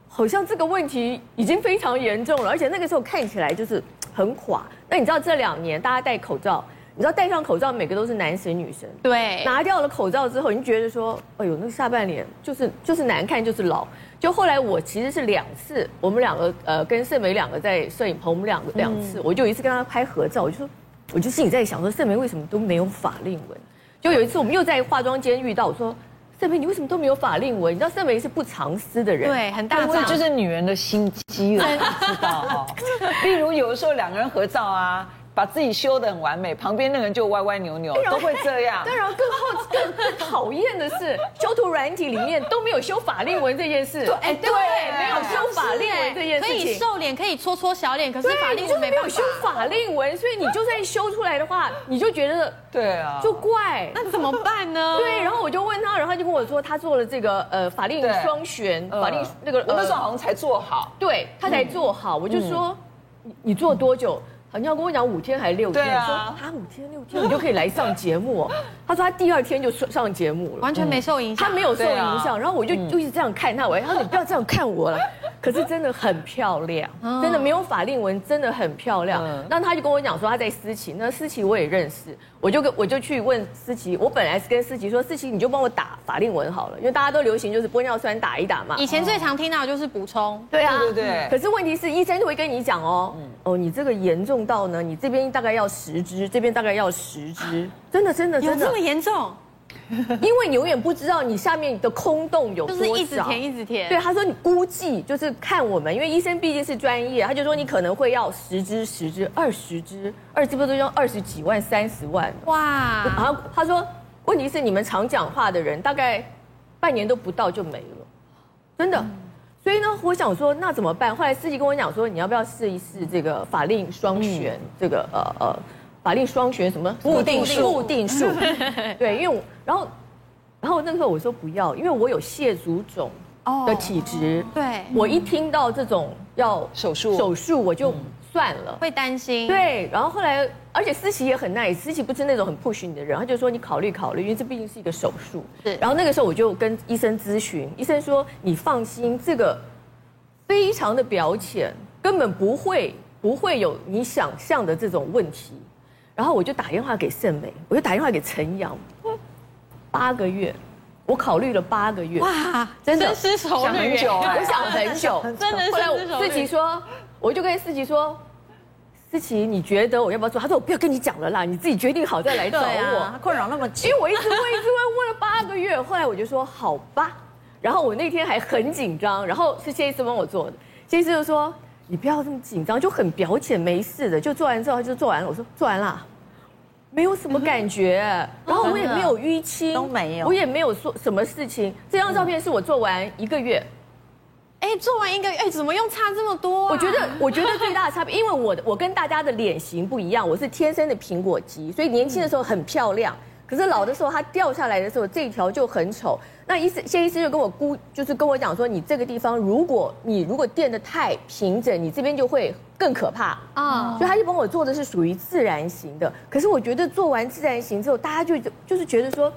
S7: 好像这个问题已经非常严重了，而且那个时候看起来就是很垮。那你知道这两年大家戴口罩？你知道戴上口罩，每个都是男神女神。
S1: 对，
S7: 拿掉了口罩之后，你就觉得说，哎呦，那个下半脸就是就是难看，就是老。就后来我其实是两次，我们两个呃跟盛梅两个在摄影棚，我们两个两次，我就有一次跟他拍合照，我就说，我就心里在想说，盛梅为什么都没有法令纹？就有一次我们又在化妆间遇到，我说，盛梅你为什么都没有法令纹？你知道盛梅是不藏私的人，
S1: 对，很大方，
S5: 就是女人的心机了，你知道哈。例如有的时候两个人合照啊。把自己修得很完美，旁边那个人就歪歪扭扭，都会这样。
S7: 当然更好更更讨厌的是，修图软体里面都没有修法令纹这件事。对，哎，对，没有修法令纹这件事情。
S1: 可以瘦脸，可以搓搓小脸，可是法令纹
S7: 没有修法令纹，所以你就算修出来的话，你就觉得
S5: 对啊，
S7: 就怪。
S1: 那怎么办呢？
S7: 对，然后我就问他，然后他就跟我说，他做了这个呃法令双旋，法令那个
S5: 我那时候好像才做好，
S7: 对他才做好，我就说你你做多久？你要跟我讲五天还是六天？对啊，说他五天六天你就可以来上节目。他说他第二天就上上节目了，
S1: 完全没受影响。
S7: 他没有受影响，然后我就就一直这样看他，我他说你不要这样看我了。可是真的很漂亮，真的没有法令纹，真的很漂亮。那他就跟我讲说他在思琪，那思琪我也认识，我就跟我就去问思琪，我本来是跟思琪说，思琪你就帮我打法令纹好了，因为大家都流行就是玻尿酸打一打嘛。
S1: 以前最常听到就是补充，
S7: 对啊，对对。可是问题是医生就会跟你讲哦，哦你这个严重到呢，你这边大概要十支，这边大概要十支，真的真的真的
S1: 有这么严重？
S7: 因为你永远不知道你下面的空洞有多少，
S1: 就是一直填一直填。
S7: 对，他说你估计就是看我们，因为医生毕竟是专业，他就说你可能会要十支、十支、二十支，二十支不都要二十几万、三十万？哇！然后他说，问题是你们常讲话的人，大概半年都不到就没了，真的。嗯、所以呢，我想说那怎么办？后来司机跟我讲说，你要不要试一试这个法令双旋？嗯、这个呃呃。法令双旋什么 固定数？固定数，对，因为我然后，然后那个时候我说不要，因为我有蟹足肿的体质，
S1: 对，
S7: 我一听到这种要
S5: 手术，
S7: 手术我就算了，
S1: 会担心。
S7: 对，然后后来，而且思琪也很 nice，思琪不是那种很 push 你的人，他就说你考虑考虑，因为这毕竟是一个手术。
S1: 是。
S7: 然后那个时候我就跟医生咨询，医生说你放心，这个非常的表浅，根本不会不会有你想象的这种问题。然后我就打电话给盛美，我就打电话给陈阳，八个月。我考虑了八个月，哇，
S1: 真的深思熟虑
S7: 很久，我想很久，
S1: 真的是。后来
S7: 思琪说，我就跟思琪说，思琪，你觉得我要不要做？他说我不要跟你讲了啦，你自己决定好再来找我。
S4: 困扰那么久，
S7: 因为我一直问，一直问，问了八个月。后来我就说好吧。然后我那天还很紧张，然后是谢医师帮我做的。谢医师就说你不要这么紧张，就很表浅，没事的。就做完之后他就做完了。我说做完了。没有什么感觉，然后我也没有淤青，
S4: 都没有，
S7: 我也没有说什么事情。这张照片是我做完一个月，
S1: 哎，做完一个月，哎，怎么用差这么多？
S7: 我觉得，我觉得最大的差别，因为我的我跟大家的脸型不一样，我是天生的苹果肌，所以年轻的时候很漂亮。可是老的时候，它掉下来的时候，这一条就很丑。那医生谢医师就跟我估，就是跟我讲说，你这个地方，如果你如果垫的太平整，你这边就会更可怕啊。所以他就帮我做的是属于自然型的。可是我觉得做完自然型之后，大家就就是觉得说，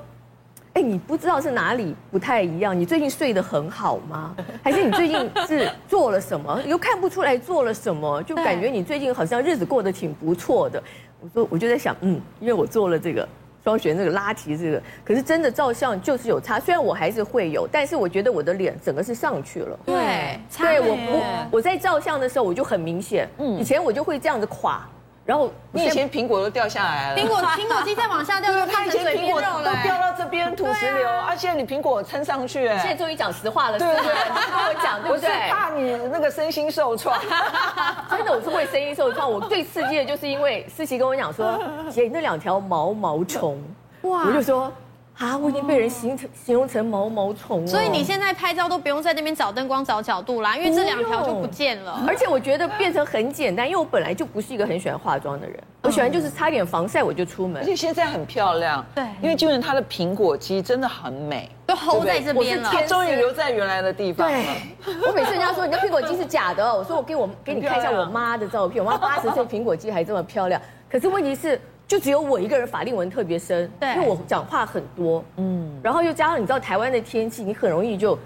S7: 哎，你不知道是哪里不太一样？你最近睡得很好吗？还是你最近 是做了什么？又看不出来做了什么，就感觉你最近好像日子过得挺不错的。我说，我就在想，嗯，因为我做了这个。双旋这个拉提这个，可是真的照相就是有差。虽然我还是会有，但是我觉得我的脸整个是上去了。
S1: 对，
S7: 对，我我我在照相的时候我就很明显。嗯，以前我就会这样子垮。然后
S5: 你以前苹果都掉下来了，
S1: 苹果苹果肌再往下掉，就变成水苹果
S5: 都掉到这边土石流，而且你苹果撑上去，哎，
S7: 现在终于讲实话了，对不对？跟我讲，对不对？
S5: 我是怕你那个身心受创，
S7: 真的，我是会身心受创。我最刺激的就是因为思琪跟我讲说，姐，那两条毛毛虫，哇，我就说。啊！我已经被人形成形容成毛毛虫了，
S1: 所以你现在拍照都不用在那边找灯光、找角度啦，因为这两条就不见了。
S7: 而且我觉得变成很简单，因为我本来就不是一个很喜欢化妆的人，我喜欢就是擦点防晒我就出门。
S5: 而且现在很漂亮，对，因为就是它的苹果肌真的很美，
S1: 都 hold 在这边了，
S5: 它终于留在原来的地方了。
S7: 我每次人家说你的苹果肌是假的，我说我给我给你看一下我妈的照片，我妈八十岁苹果肌还这么漂亮。可是问题是。就只有我一个人法令纹特别深，对，因为我讲话很多，嗯，然后又加上你知道台湾的天气，你很容易就，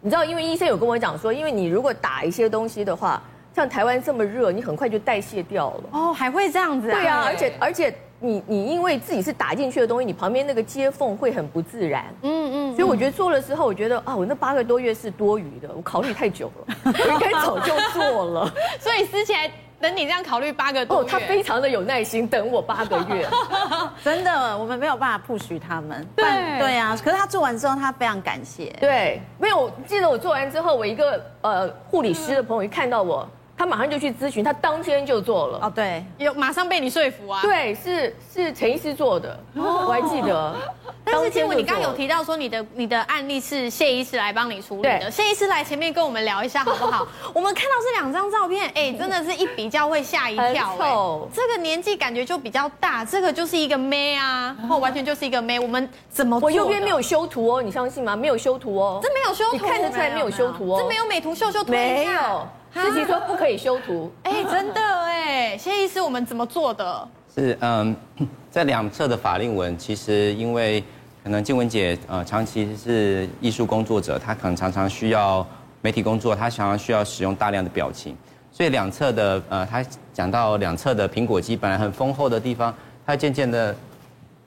S7: 你知道，因为医生有跟我讲说，因为你如果打一些东西的话，像台湾这么热，你很快就代谢掉了。
S1: 哦，还会这样子啊？
S7: 对啊，而且而且你你因为自己是打进去的东西，你旁边那个接缝会很不自然，嗯嗯，所以我觉得做了之后，我觉得啊，我那八个多月是多余的，我考虑太久了，我 应该早就做了，
S1: 所以撕起来。等你这样考虑八个多月，哦，
S7: 他非常的有耐心等我八个月，
S4: 真的，我们没有办法 push 他们。对对啊，可是他做完之后，他非常感谢。
S7: 对，没有，记得我做完之后，我一个呃护理师的朋友一看到我。他马上就去咨询，他当天就做了。哦，
S1: 对，有马上被你说服啊？
S7: 对，是是陈医师做的，我还记得。
S1: 但是，结果你刚刚有提到说你的你的案例是谢医师来帮你处理的，谢医师来前面跟我们聊一下好不好？我们看到这两张照片，哎，真的是一比较会吓一跳。哎，这个年纪感觉就比较大，这个就是一个妹啊，然后完全就是一个妹。我们怎么？
S7: 我右边没有修图哦，你相信吗？没有修图哦，
S1: 这没有修图，
S7: 你看得出来没有修图哦，
S1: 这没有美图秀秀图，
S7: 没有。思琪说不可以修图，
S1: 哎，真的哎，谢医师，我们怎么做的？
S2: 是嗯，在两侧的法令纹，其实因为可能静雯姐呃长期是艺术工作者，她可能常常需要媒体工作，她常常需要使用大量的表情，所以两侧的呃，她讲到两侧的苹果肌本来很丰厚的地方，它渐渐的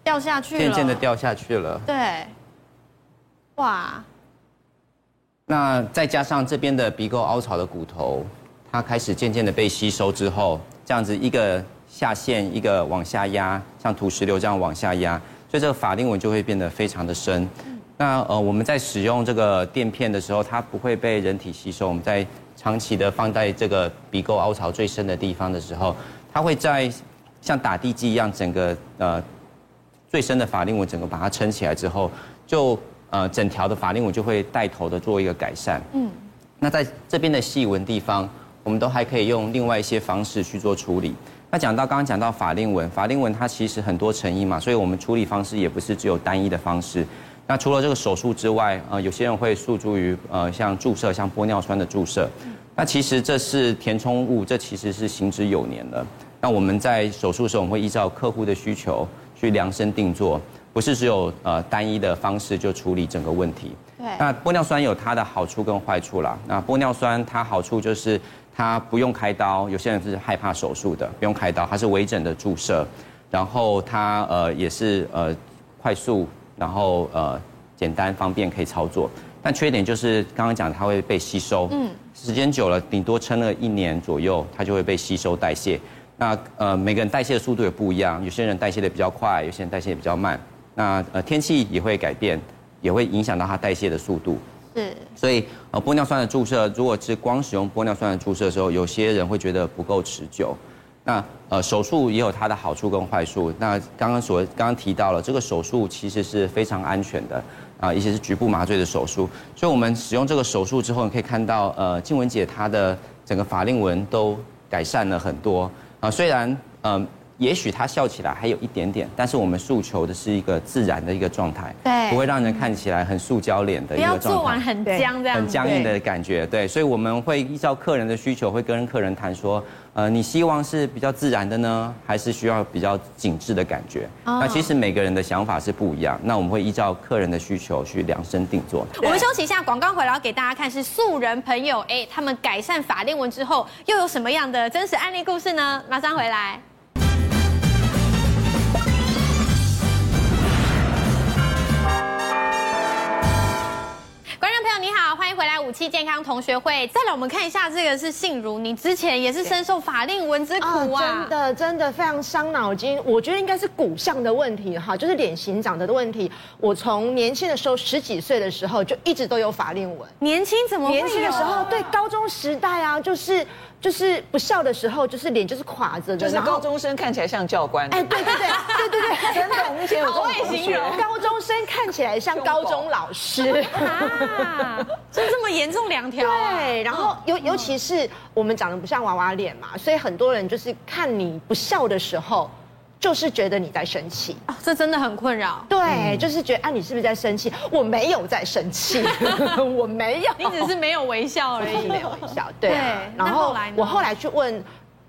S1: 掉下去了，
S2: 渐渐的掉下去了。
S1: 对，哇。
S2: 那再加上这边的鼻沟凹槽的骨头，它开始渐渐的被吸收之后，这样子一个下陷，一个往下压，像土石流这样往下压，所以这个法令纹就会变得非常的深。那呃，我们在使用这个垫片的时候，它不会被人体吸收。我们在长期的放在这个鼻沟凹槽最深的地方的时候，它会在像打地基一样，整个呃最深的法令纹整个把它撑起来之后，就。呃，整条的法令纹就会带头的做一个改善。嗯，那在这边的细纹地方，我们都还可以用另外一些方式去做处理。那讲到刚刚讲到法令纹，法令纹它其实很多成因嘛，所以我们处理方式也不是只有单一的方式。那除了这个手术之外，呃，有些人会诉诸于呃像注射，像玻尿酸的注射。那其实这是填充物，这其实是行之有年的。那我们在手术的时候，我们会依照客户的需求去量身定做，不是只有呃单一的方式就处理整个问题。对。那玻尿酸有它的好处跟坏处啦。那玻尿酸它好处就是它不用开刀，有些人是害怕手术的，不用开刀，它是微整的注射，然后它呃也是呃快速，然后呃简单方便可以操作。但缺点就是刚刚讲它会被吸收，嗯，时间久了，顶多撑了一年左右，它就会被吸收代谢。那呃每个人代谢的速度也不一样，有些人代谢的比较快，有些人代谢的比较慢。那呃天气也会改变，也会影响到它代谢的速度。是，所以呃玻尿酸的注射，如果是光使用玻尿酸的注射的时候，有些人会觉得不够持久。那呃手术也有它的好处跟坏处。那刚刚所刚刚提到了，这个手术其实是非常安全的。啊，一些是局部麻醉的手术，所以我们使用这个手术之后，你可以看到，呃，静雯姐她的整个法令纹都改善了很多。啊，虽然，嗯。也许他笑起来还有一点点，但是我们诉求的是一个自然的一个状态，对，不会让人看起来很塑胶脸的一个状态，不要
S1: 做完很僵这样，
S2: 很僵硬的感觉，对，所以我们会依照客人的需求，会跟客人谈说，呃，你希望是比较自然的呢，还是需要比较紧致的感觉？那其实每个人的想法是不一样，那我们会依照客人的需求去量身定做。
S1: 我们休息一下，广告回来给大家看是素人朋友，哎，他们改善法令纹之后又有什么样的真实案例故事呢？马上回来。回来五期健康同学会，再来我们看一下，这个是信如，你之前也是深受法令纹之苦啊，
S8: 真的真的非常伤脑筋。我觉得应该是骨相的问题哈，就是脸型长得的问题。我从年轻的时候十几岁的时候就一直都有法令纹。
S1: 年轻怎么会？
S8: 年轻的时候对高中时代啊，就是。就是不笑的时候，就是脸就是垮着的，
S5: 就是高中生看起来像教官。
S8: 哎，对对对对对对，
S5: 真的，我们以前有这种同学，
S8: 高中生看起来像高中老师
S1: 啊，就这么严重两条。
S8: 对，然后尤尤其是我们长得不像娃娃脸嘛，所以很多人就是看你不笑的时候。就是觉得你在生气
S1: 啊，这真的很困扰。
S8: 对，就是觉得啊，你是不是在生气？我没有在生气，我没有，
S1: 你只是没有微笑而已，
S8: 没有微笑。对，然后我后来去问。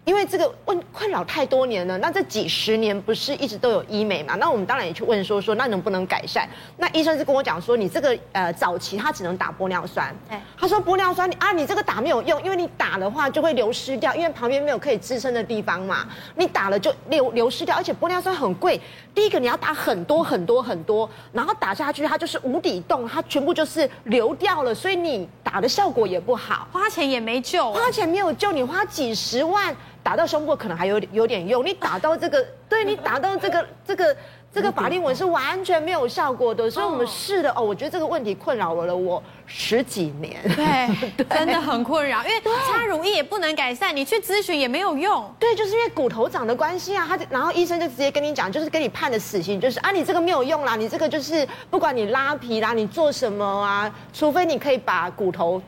S8: 因为这个问困扰太多年了，那这几十年不是一直都有医美嘛？那我们当然也去问说说，那能不能改善？那医生是跟我讲说，你这个呃早期他只能打玻尿酸。他说玻尿酸你啊，你这个打没有用，因为你打的话就会流失掉，因为旁边没有可以支撑的地方嘛。你打了就流流失掉，而且玻尿酸很贵。第一个你要打很多很多很多，然后打下去它就是无底洞，它全部就是流掉了，所以你打的效果也不好，
S1: 花钱也没救，
S8: 花钱没有救，你花几十万。打到胸部可能还有有点用，你打到这个，对你打到这个这个这个法令纹是完全没有效果的，所以我们试了哦，我觉得这个问题困扰了我十几年，
S1: 对，真的很困扰，因为擦乳液也不能改善，你去咨询也没有用，
S8: 对，就是因为骨头长的关系啊，他然后医生就直接跟你讲，就是跟你判的死刑，就是啊，你这个没有用啦，你这个就是不管你拉皮啦，你做什么啊，除非你可以把骨头。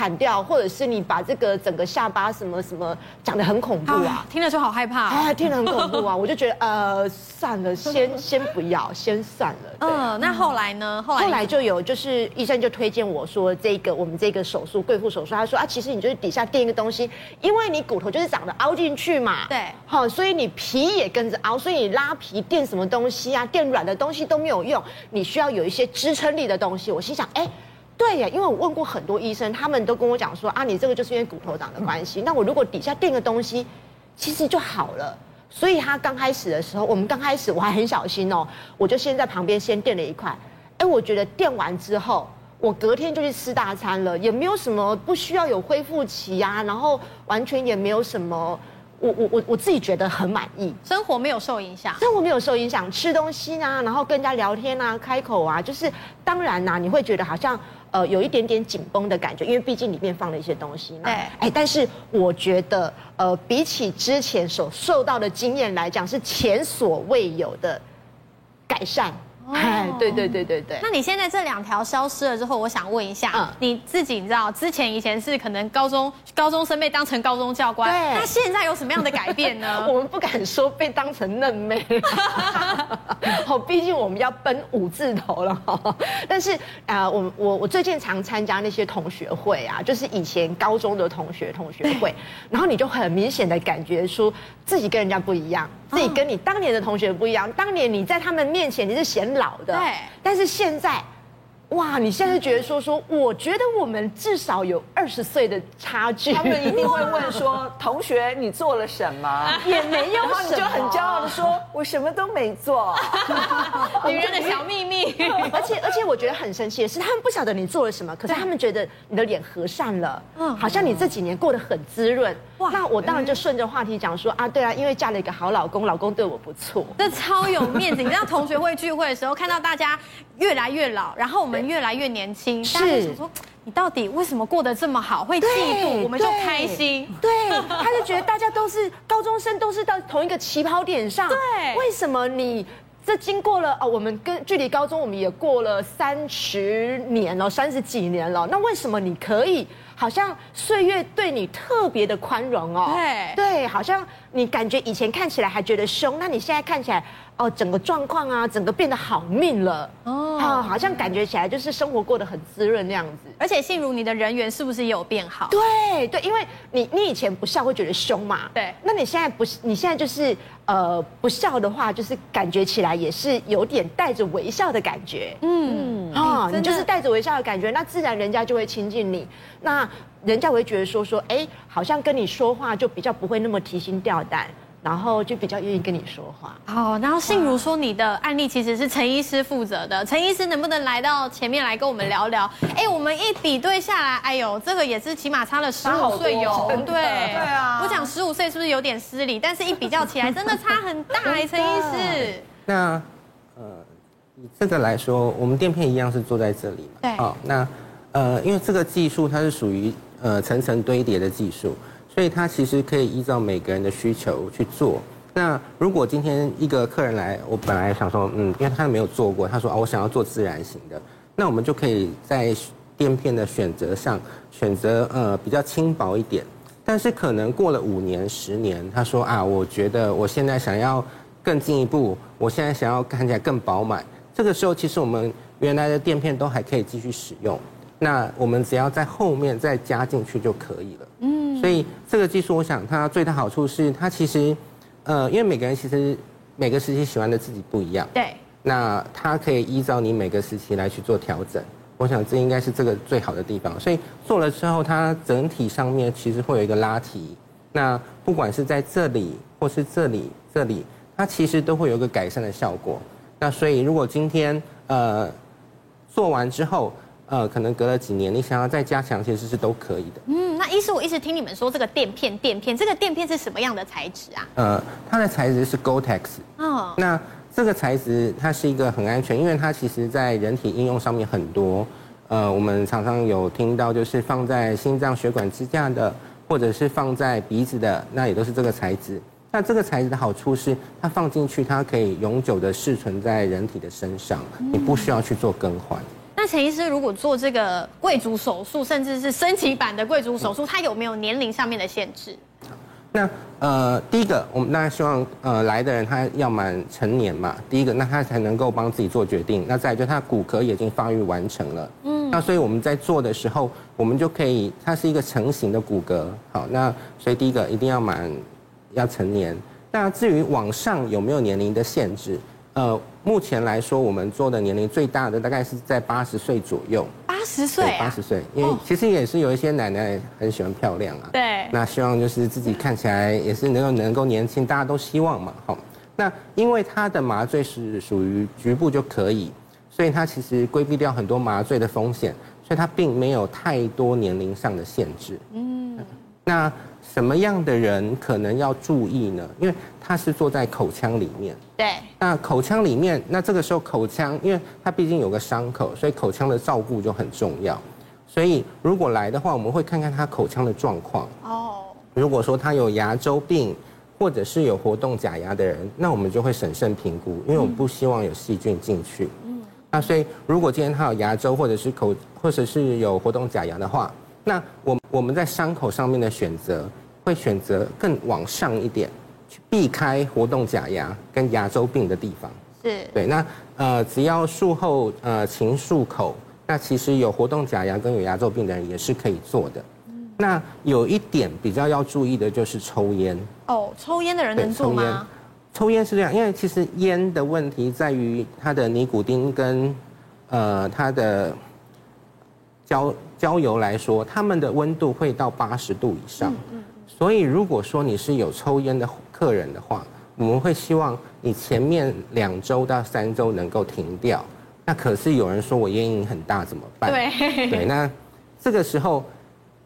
S8: 砍掉，或者是你把这个整个下巴什么什么讲的很恐怖啊，
S1: 听了就好害怕，
S8: 哎，听了很恐怖啊，我就觉得呃，算了，先 先不要，先算了。
S1: 嗯，那后来呢？后来
S8: 后来就有，就是医生就推荐我说，这个我们这个手术，贵妇手术，他说啊，其实你就是底下垫一个东西，因为你骨头就是长得凹进去嘛，
S1: 对，
S8: 好，所以你皮也跟着凹，所以你拉皮垫什么东西啊，垫软的东西都没有用，你需要有一些支撑力的东西。我心想，哎。对呀，因为我问过很多医生，他们都跟我讲说啊，你这个就是因为骨头长的关系。那我如果底下垫个东西，其实就好了。所以他刚开始的时候，我们刚开始我还很小心哦，我就先在旁边先垫了一块。哎，我觉得垫完之后，我隔天就去吃大餐了，也没有什么不需要有恢复期啊，然后完全也没有什么。我我我我自己觉得很满意，
S1: 生活没有受影响，
S8: 生活没有受影响，吃东西啊，然后跟人家聊天啊，开口啊，就是当然呐、啊，你会觉得好像呃有一点点紧绷的感觉，因为毕竟里面放了一些东西嘛。对，哎，但是我觉得呃比起之前所受到的经验来讲，是前所未有的改善。哎，对对对对对。
S1: 那你现在这两条消失了之后，我想问一下，嗯、你自己你知道之前以前是可能高中高中生被当成高中教官，对，那现在有什么样的改变呢？
S8: 我们不敢说被当成嫩妹，哦，毕竟我们要奔五字头了哈。但是啊、呃，我我我最近常参加那些同学会啊，就是以前高中的同学同学会，然后你就很明显的感觉出自己跟人家不一样，自己跟你当年的同学不一样，当年你在他们面前你是显老的，对，但是现在。哇！你现在觉得说说，我觉得我们至少有二十岁的差距。
S5: 他们一定会问说：“同学，你做了什么？”
S8: 也没有什么，然后
S5: 你就很骄傲的说：“我什么都没做。”
S1: 女人的小秘密。
S8: 而 且而且，我觉得很神奇的是，他们不晓得你做了什么，可是他们觉得你的脸和善了，嗯，好像你这几年过得很滋润。哇！那我当然就顺着话题讲说啊，对啊，因为嫁了一个好老公，老公对我不错，
S1: 这 超有面子。你知道同学会聚会的时候，看到大家越来越老，然后我们。越来越年轻，大家就想说你到底为什么过得这么好？会嫉妒，我们就开心。
S8: 对，他就觉得大家都是高中生，都是到同一个起跑点上。对，为什么你这经过了哦？我们跟距离高中我们也过了三十年了，三十几年了。那为什么你可以好像岁月对你特别的宽容哦？对对，好像你感觉以前看起来还觉得凶，那你现在看起来。哦，整个状况啊，整个变得好命了。哦，好像感觉起来就是生活过得很滋润那样子。
S1: 而且信如你的人缘是不是也有变好？
S8: 对对，因为你你以前不笑会觉得凶嘛，对，那你现在不，你现在就是呃不笑的话，就是感觉起来也是有点带着微笑的感觉。嗯，啊，你就是带着微笑的感觉，那自然人家就会亲近你，那人家会觉得说说，哎，好像跟你说话就比较不会那么提心吊胆。然后就比较愿意跟你说话。
S1: 好，然后信如说你的案例其实是陈医师负责的，陈医师能不能来到前面来跟我们聊聊？哎，我们一比对下来，哎呦，这个也是起码差了十五岁有，对对啊。我讲十五岁是不是有点失礼？但是一比较起来，真的差很大哎，陈医师。
S3: 那呃，以这个来说，我们垫片一样是坐在这里嘛？对。好，那呃，因为这个技术它是属于呃层层堆叠的技术。所以它其实可以依照每个人的需求去做。那如果今天一个客人来，我本来想说，嗯，因为他没有做过，他说啊，我想要做自然型的，那我们就可以在垫片的选择上选择呃比较轻薄一点。但是可能过了五年、十年，他说啊，我觉得我现在想要更进一步，我现在想要看起来更饱满。这个时候，其实我们原来的垫片都还可以继续使用。那我们只要在后面再加进去就可以了。嗯，所以这个技术，我想它最大好处是，它其实，呃，因为每个人其实每个时期喜欢的自己不一样。对。那它可以依照你每个时期来去做调整。我想这应该是这个最好的地方。所以做了之后，它整体上面其实会有一个拉提。那不管是在这里或是这里这里，它其实都会有一个改善的效果。那所以如果今天呃做完之后。呃，可能隔了几年，你想要再加强，其实是都可以的。
S1: 嗯，那医师，我一直听你们说这个垫片，垫片，这个垫片是什么样的材质啊？
S3: 呃，它的材质是 Gore-Tex。哦。那这个材质它是一个很安全，因为它其实在人体应用上面很多。呃，我们常常有听到，就是放在心脏血管支架的，或者是放在鼻子的，那也都是这个材质。那这个材质的好处是，它放进去，它可以永久的适存在人体的身上，你不需要去做更换。
S1: 那陈医师，如果做这个贵族手术，甚至是升级版的贵族手术，它有没有年龄上面的限制？
S3: 那呃，第一个，我们当然希望呃来的人他要满成年嘛，第一个，那他才能够帮自己做决定。那再来就他骨骼已经发育完成了，嗯，那所以我们在做的时候，我们就可以，它是一个成型的骨骼，好，那所以第一个一定要满要成年。那至于往上有没有年龄的限制？呃，目前来说，我们做的年龄最大的大概是在八十岁左右。
S1: 八十岁，
S3: 八十岁，因为其实也是有一些奶奶很喜欢漂亮啊。对。那希望就是自己看起来也是能够能够年轻，大家都希望嘛。好，那因为它的麻醉是属于局部就可以，所以它其实规避掉很多麻醉的风险，所以它并没有太多年龄上的限制。嗯。那。什么样的人可能要注意呢？因为他是坐在口腔里面。对。那口腔里面，那这个时候口腔，因为它毕竟有个伤口，所以口腔的照顾就很重要。所以如果来的话，我们会看看他口腔的状况。哦。如果说他有牙周病，或者是有活动假牙的人，那我们就会审慎评估，因为我们不希望有细菌进去。嗯，那所以如果今天他有牙周或者是口或者是有活动假牙的话，那我我们在伤口上面的选择会选择更往上一点，去避开活动假牙跟牙周病的地方。
S1: 是
S3: 对，那呃只要术后呃勤漱口，那其实有活动假牙跟有牙周病的人也是可以做的。那有一点比较要注意的就是抽烟
S1: 哦，抽烟的人能做吗？
S3: 抽烟是这样，因为其实烟的问题在于它的尼古丁跟呃它的焦焦油来说，它们的温度会到八十度以上。嗯。所以如果说你是有抽烟的客人的话，我们会希望你前面两周到三周能够停掉。那可是有人说我烟瘾很大怎么办？
S1: 对
S3: 对，那这个时候。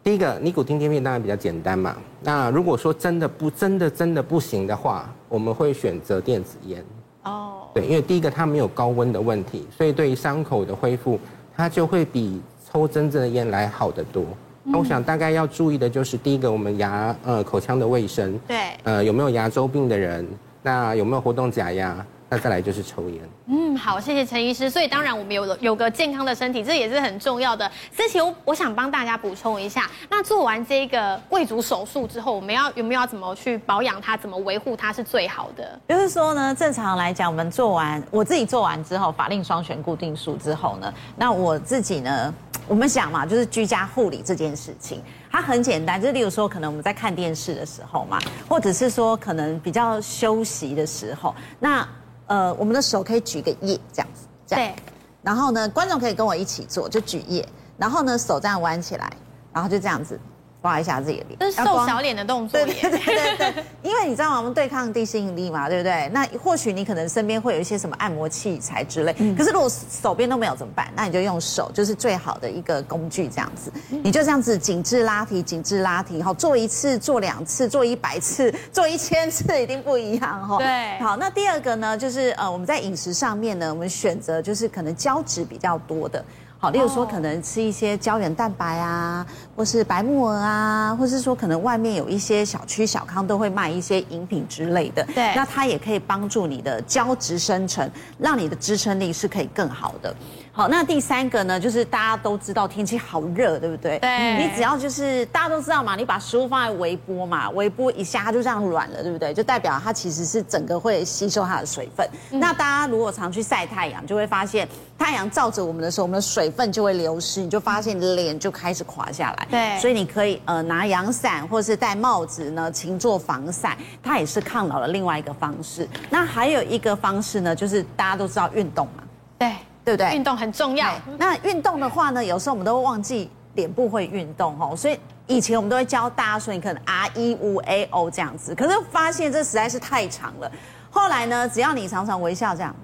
S3: 第一个尼古丁贴片当然比较简单嘛。那如果说真的不真的真的不行的话，我们会选择电子烟。哦。对，因为第一个它没有高温的问题，所以对于伤口的恢复，它就会比抽真正的烟来好得多。那我想大概要注意的就是第一个，我们牙呃口腔的卫生。
S1: 对。
S3: 呃，有没有牙周病的人？那有没有活动假牙？那再来就是抽烟。
S1: 嗯，好，谢谢陈医师。所以当然我们有了有个健康的身体，这也是很重要的。思琪，我我想帮大家补充一下，那做完这个贵族手术之后，我们要有没有要怎么去保养它，怎么维护它是最好的？
S4: 就是说呢，正常来讲，我们做完我自己做完之后，法令双旋固定术之后呢，那我自己呢，我们想嘛，就是居家护理这件事情，它很简单，就是例如说，可能我们在看电视的时候嘛，或者是说可能比较休息的时候，那。呃，我们的手可以举个耶，这样子，这样。对。然后呢，观众可以跟我一起做，就举耶。然后呢，手这样弯起来，然后就这样子。刮一下自己的脸，
S1: 这是瘦小脸的动作。
S4: 对对对对对，因为你知道吗？我们对抗地心引力嘛，对不对？那或许你可能身边会有一些什么按摩器材之类，可是如果手边都没有怎么办？那你就用手，就是最好的一个工具，这样子。你就这样子紧致拉提，紧致拉提，好，做一次，做两次，做一百次，做一千次，一定不一样哈。
S1: 对。
S4: 好，那第二个呢，就是呃，我们在饮食上面呢，我们选择就是可能胶质比较多的。好，例如说可能吃一些胶原蛋白啊，或是白木耳啊，或是说可能外面有一些小区小康都会卖一些饮品之类的。
S1: 对，
S4: 那它也可以帮助你的胶质生成，让你的支撑力是可以更好的。好，那第三个呢，就是大家都知道天气好热，对不对？
S1: 对。
S4: 你只要就是大家都知道嘛，你把食物放在微波嘛，微波一下它就这样软了，对不对？就代表它其实是整个会吸收它的水分。嗯。那大家如果常去晒太阳，就会发现太阳照着我们的时候，我们的水分就会流失，你就发现脸就开始垮下来。
S1: 对。
S4: 所以你可以呃拿阳伞或是戴帽子呢，勤做防晒，它也是抗老的另外一个方式。那还有一个方式呢，就是大家都知道运动嘛。
S1: 对。
S4: 对不对？
S1: 运动很重要。
S4: 那运动的话呢，有时候我们都会忘记脸部会运动哦，所以以前我们都会教大家说，你可能 R E U A O 这样子，可是发现这实在是太长了。后来呢，只要你常常微笑这样，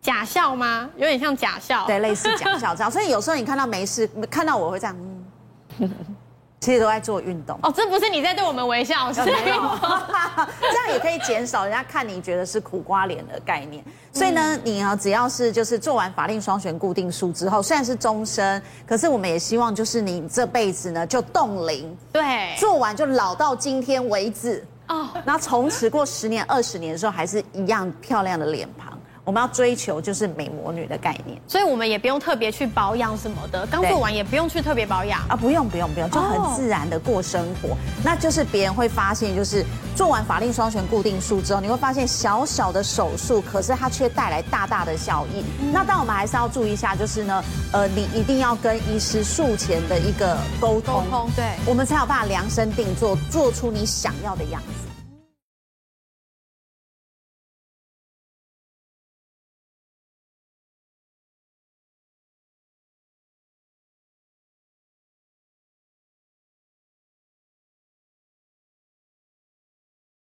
S1: 假笑吗？有点像假笑，
S4: 对，类似假笑这样。所以有时候你看到没事，看到我会这样。嗯其实都在做运动。
S1: 哦，这不是你在对我们微笑，是？运动，
S4: 这样也可以减少人家看你觉得是苦瓜脸的概念。所以呢，你啊，只要是就是做完法令双旋固定术之后，虽然是终身，可是我们也希望就是你这辈子呢就冻龄，
S1: 对，
S4: 做完就老到今天为止。哦，那从此过十年、二十年的时候还是一样漂亮的脸庞。我们要追求就是美魔女的概念，
S1: 所以我们也不用特别去保养什么的，刚做完也不用去特别保养
S4: 啊，不用不用不用，就很自然的过生活。Oh. 那就是别人会发现，就是做完法令双全固定术之后，你会发现小小的手术，可是它却带来大大的效益。嗯、那但我们还是要注意一下，就是呢，呃，你一定要跟医师术前的一个沟通，
S1: 沟通，对，
S4: 我们才有办法量身定做，做出你想要的样子。